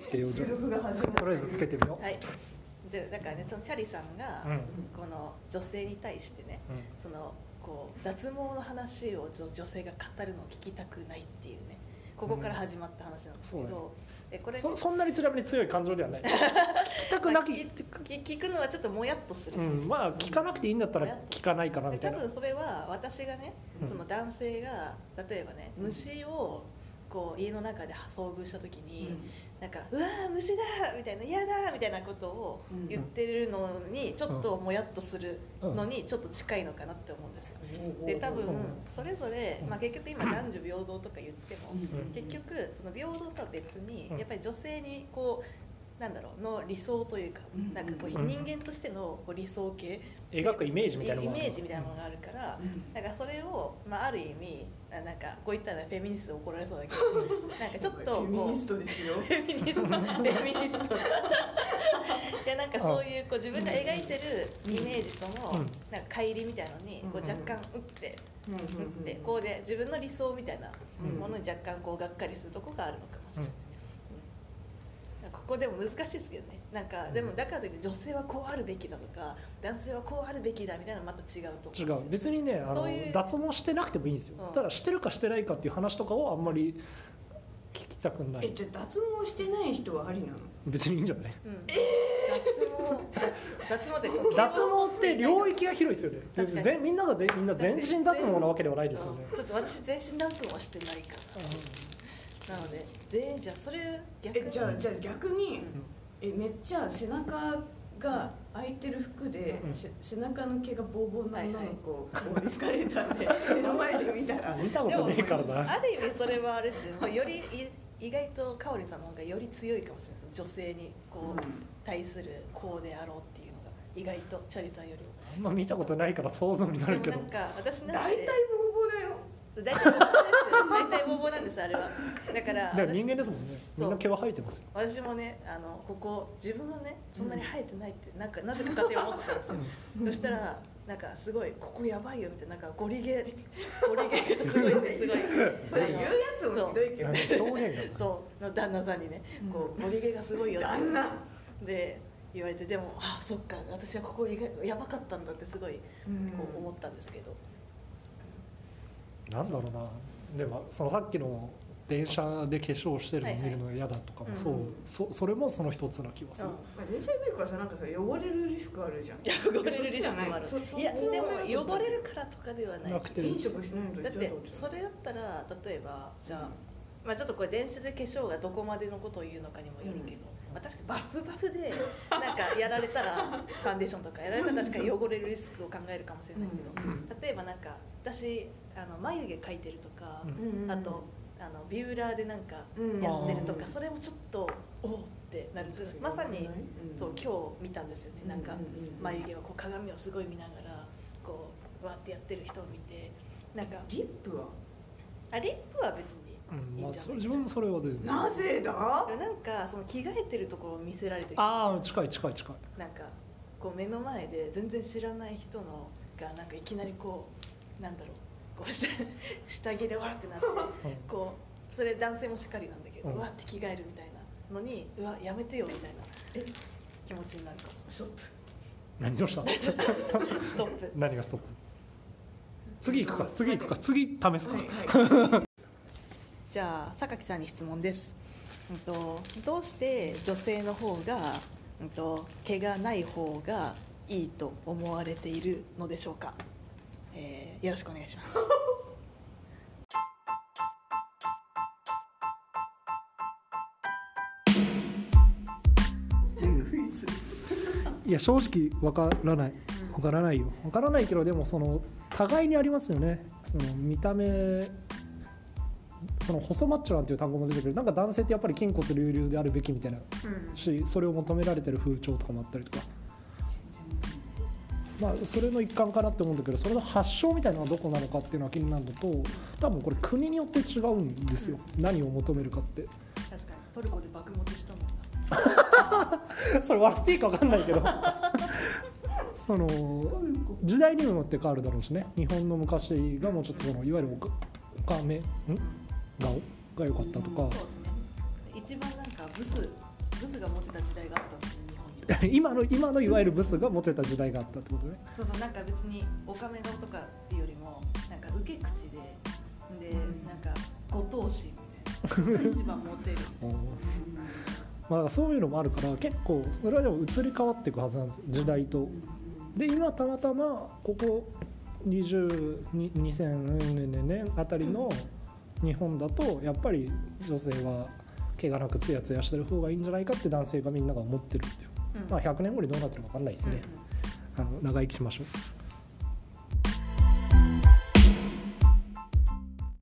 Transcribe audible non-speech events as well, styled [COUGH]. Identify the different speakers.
Speaker 1: つけようとりあえずつけてみよう、
Speaker 2: はい。でだからねそのチャリさんが、
Speaker 1: うん。
Speaker 2: この女性に対してね
Speaker 1: う
Speaker 2: そのこう脱毛の話を女女性が語るのを聞きたくないっていうねここから始まった話なんですけ
Speaker 1: うん。そう
Speaker 2: ど、えこれ
Speaker 1: ん、そそんなにちなみに強い感情ではない。[LAUGHS] 聞きたくなき、
Speaker 2: まあ聞くのはちょっともやっとする、
Speaker 1: うん、まあ聞かなくていいんだったら聞かないかな
Speaker 2: で
Speaker 1: みたいな。
Speaker 2: 多分それは私がね、
Speaker 1: うん。
Speaker 2: その男性が例えばね虫をこう家の中で遭遇した時に、なんか「うわー虫だ!」みたいな「嫌だ!」みたいなことを言ってるのにちょっともやっとするのにちょっと近いのかなって思うんですよ。で多分
Speaker 1: うん
Speaker 2: それぞれ、まあ、結局今男女平等とか言っても
Speaker 1: ん
Speaker 2: 結局その平等とは別に
Speaker 1: うん
Speaker 2: やっぱり女性にこうなんだろうの理想というか
Speaker 3: うん
Speaker 2: なんかこう
Speaker 1: うん。
Speaker 2: 人間としてのこう理想形。
Speaker 1: 描くイメージみたいな
Speaker 2: イ
Speaker 1: ものがある
Speaker 2: メージみたいなものがあるからだからそれを、まあ、ある意味あなんかこう言ったらフェミニスト怒られそうだけど [LAUGHS] なんかちょっとこう
Speaker 3: フェミニストですよ。
Speaker 2: フェミニストフェミニスト。[LAUGHS] いやなんかそういうこう自分が描いてるイメージとの
Speaker 1: うん。
Speaker 2: なんか乖離みたいのにこう若干打って
Speaker 3: うんうん。
Speaker 2: 打ってこうで自分の理想みたいなものに若干こうがっかりするとこがあるのかもしれない。うんここでも難しいですけどね。なんかでもだからといって女性はこうあるべきだとか男性はこうあるべきだみたいなのまた違うと思
Speaker 1: 違
Speaker 2: う。
Speaker 1: 別にねあの脱毛してなくてもいいんですよ、
Speaker 2: うん。
Speaker 1: ただしてるかしてないかっていう話とかをあんまり聞きたくない。
Speaker 3: えじゃあ脱毛してない人はありなの？
Speaker 1: 別にいいんじゃない？
Speaker 2: うん。脱毛脱毛ってこう
Speaker 1: 脱毛って領域が広いですよね。
Speaker 2: 確かに。
Speaker 1: 全みんなが全みんな全身脱毛なわけではないですよね。
Speaker 2: うん。ちょっと私全身脱毛はしてないからなので全員じゃあそれ逆？に
Speaker 3: えじゃあじゃあ逆にえめっちゃ背中が開いてる服で、
Speaker 1: うん
Speaker 3: せ背中の毛がボーボーな女の子をエスカレーターで [LAUGHS] 目の前で見たら。
Speaker 1: 見たことねえからな。
Speaker 2: ある意味それはあれですねまあよりい意外と香織さんの方がより強いかもしれないです女性にこう、対するこうであろうっていうのが意外とチャリさんよりも
Speaker 1: あんま見たことないから想像になるけど。
Speaker 2: でもなんか私なん
Speaker 3: 大体
Speaker 2: て
Speaker 3: ボーボーだよ
Speaker 2: 大体ボですよ大体ボーボーなんですあれは。だから
Speaker 1: だから
Speaker 2: 私
Speaker 1: 人間ですもんね。みんな毛は生えてますよ。
Speaker 2: 私もねあのここ自分はねそんなに生えてないってなんかなぜか勝手に思ってたんですよ、そしたらなんかすごいここやばいよみたいななんかゴリゲゴリゲがすごいすごい。
Speaker 3: それ言うやつもひどいけど
Speaker 2: そうの旦那さんにねこうゴリゲがすごいよって。
Speaker 3: 旦那
Speaker 2: で言われてでもあそっか私はここ意外やばかったんだってすごいこう思ったんですけど、
Speaker 1: なんだろうな。でもそのさっきの電車で化粧してるの見るのが嫌だとかもそう、
Speaker 2: はいはい
Speaker 1: そそれもその一つな気がする、
Speaker 3: 電車メーカーさなんかさ汚れるリスクあるじゃん。[LAUGHS]
Speaker 2: 汚れるリスクもある。
Speaker 3: い
Speaker 2: いやでも汚れるからとかではない。
Speaker 1: なくて
Speaker 3: 飲食しないと
Speaker 2: だってそれだったら例えばじゃあ、まあ、ちょっとこれ電子で化粧がどこまでのことを言うのかにもよるけど、まあ、確かにバフバフでなんかやられたらファンデーションとかやられたら確かに汚れるリスクを考えるかもしれないけど、例えばなんか私あの眉毛描いてるとか、
Speaker 1: うん
Speaker 2: あとあのビューラーでなんか
Speaker 3: うん
Speaker 2: やってるとか、
Speaker 3: うん
Speaker 2: それもちょっとおおってなるまさに、そう今日見たんですよね。なんか眉毛をこう鏡をすごい見ながらこうわーってやってる人を見てなんか
Speaker 3: リップは？
Speaker 2: あリップは別に
Speaker 1: うんまあ、それ自分もそれは全然
Speaker 3: なぜだ？
Speaker 2: なんかその着替えてるところを見せられてる
Speaker 1: ああ近い近い近い。
Speaker 2: なんかこう目の前で全然知らない人のがなんかいきなりこうなんだろうこうして下着でわーってなってこうそれ男性もしっかりなんだけど、
Speaker 1: う
Speaker 2: うんわーって着替えるみたいなのにうわやめてよみたいな。え？気持ちになるかも。
Speaker 3: ストップ。
Speaker 1: 何どうした [LAUGHS]
Speaker 2: ストップ。[LAUGHS]
Speaker 1: 何がストップ？次行くか次行くか次試すか、
Speaker 3: はいはい [LAUGHS]
Speaker 2: じゃあ榊さんに質問です、うん、とどうして女性の方が、うん、と毛がない方がいいと思われているのでしょうか、えーよろしくお願いします。
Speaker 1: いや正直わからない。わからないよ。わからないけどでもその互いにありますよね。その見た目その細マッチョなんていう単語も出てくる。なんか男性ってやっぱり筋骨隆々であるべきみたいな。しそれを求められてる風潮とかもあったりとか。まあそれの一環かなって思うんだけどそれの発祥みたいなのはどこなのかっていうのは気になるのと多分これ国によって違うんですよ、何を求めるかって。
Speaker 2: 確かに。トルコで爆持ちしたもんな。[LAUGHS]
Speaker 1: それ笑っていいか分かんないけど。その時代にもよって変わるだろうしね。日本の昔がもうちょっとそのいわゆるおかめん？顔が良かったとか。
Speaker 2: そうですね。一番なんかブスが持ってた時代があったんですよ日本 [LAUGHS]
Speaker 1: 今の今のいわゆるブスが持ってた時代があったってことね。
Speaker 2: そうそうなんか別におかめ顔とかっていうよりもなんか受け口ででなんかご当主みたいな一番モテる。[LAUGHS]
Speaker 1: まあ、そういうのもあるから結構それはでも移り変わっていくはずなんです時代と。で今たまたまここ20 2000年あたりの日本だとやっぱり女性は毛がなくツヤツヤしてる方がいいんじゃないかって男性がみんなが思ってるっていう、
Speaker 2: うん。
Speaker 1: まあ100年後にどうなってるか分かんないですね、あの長生きしましょう。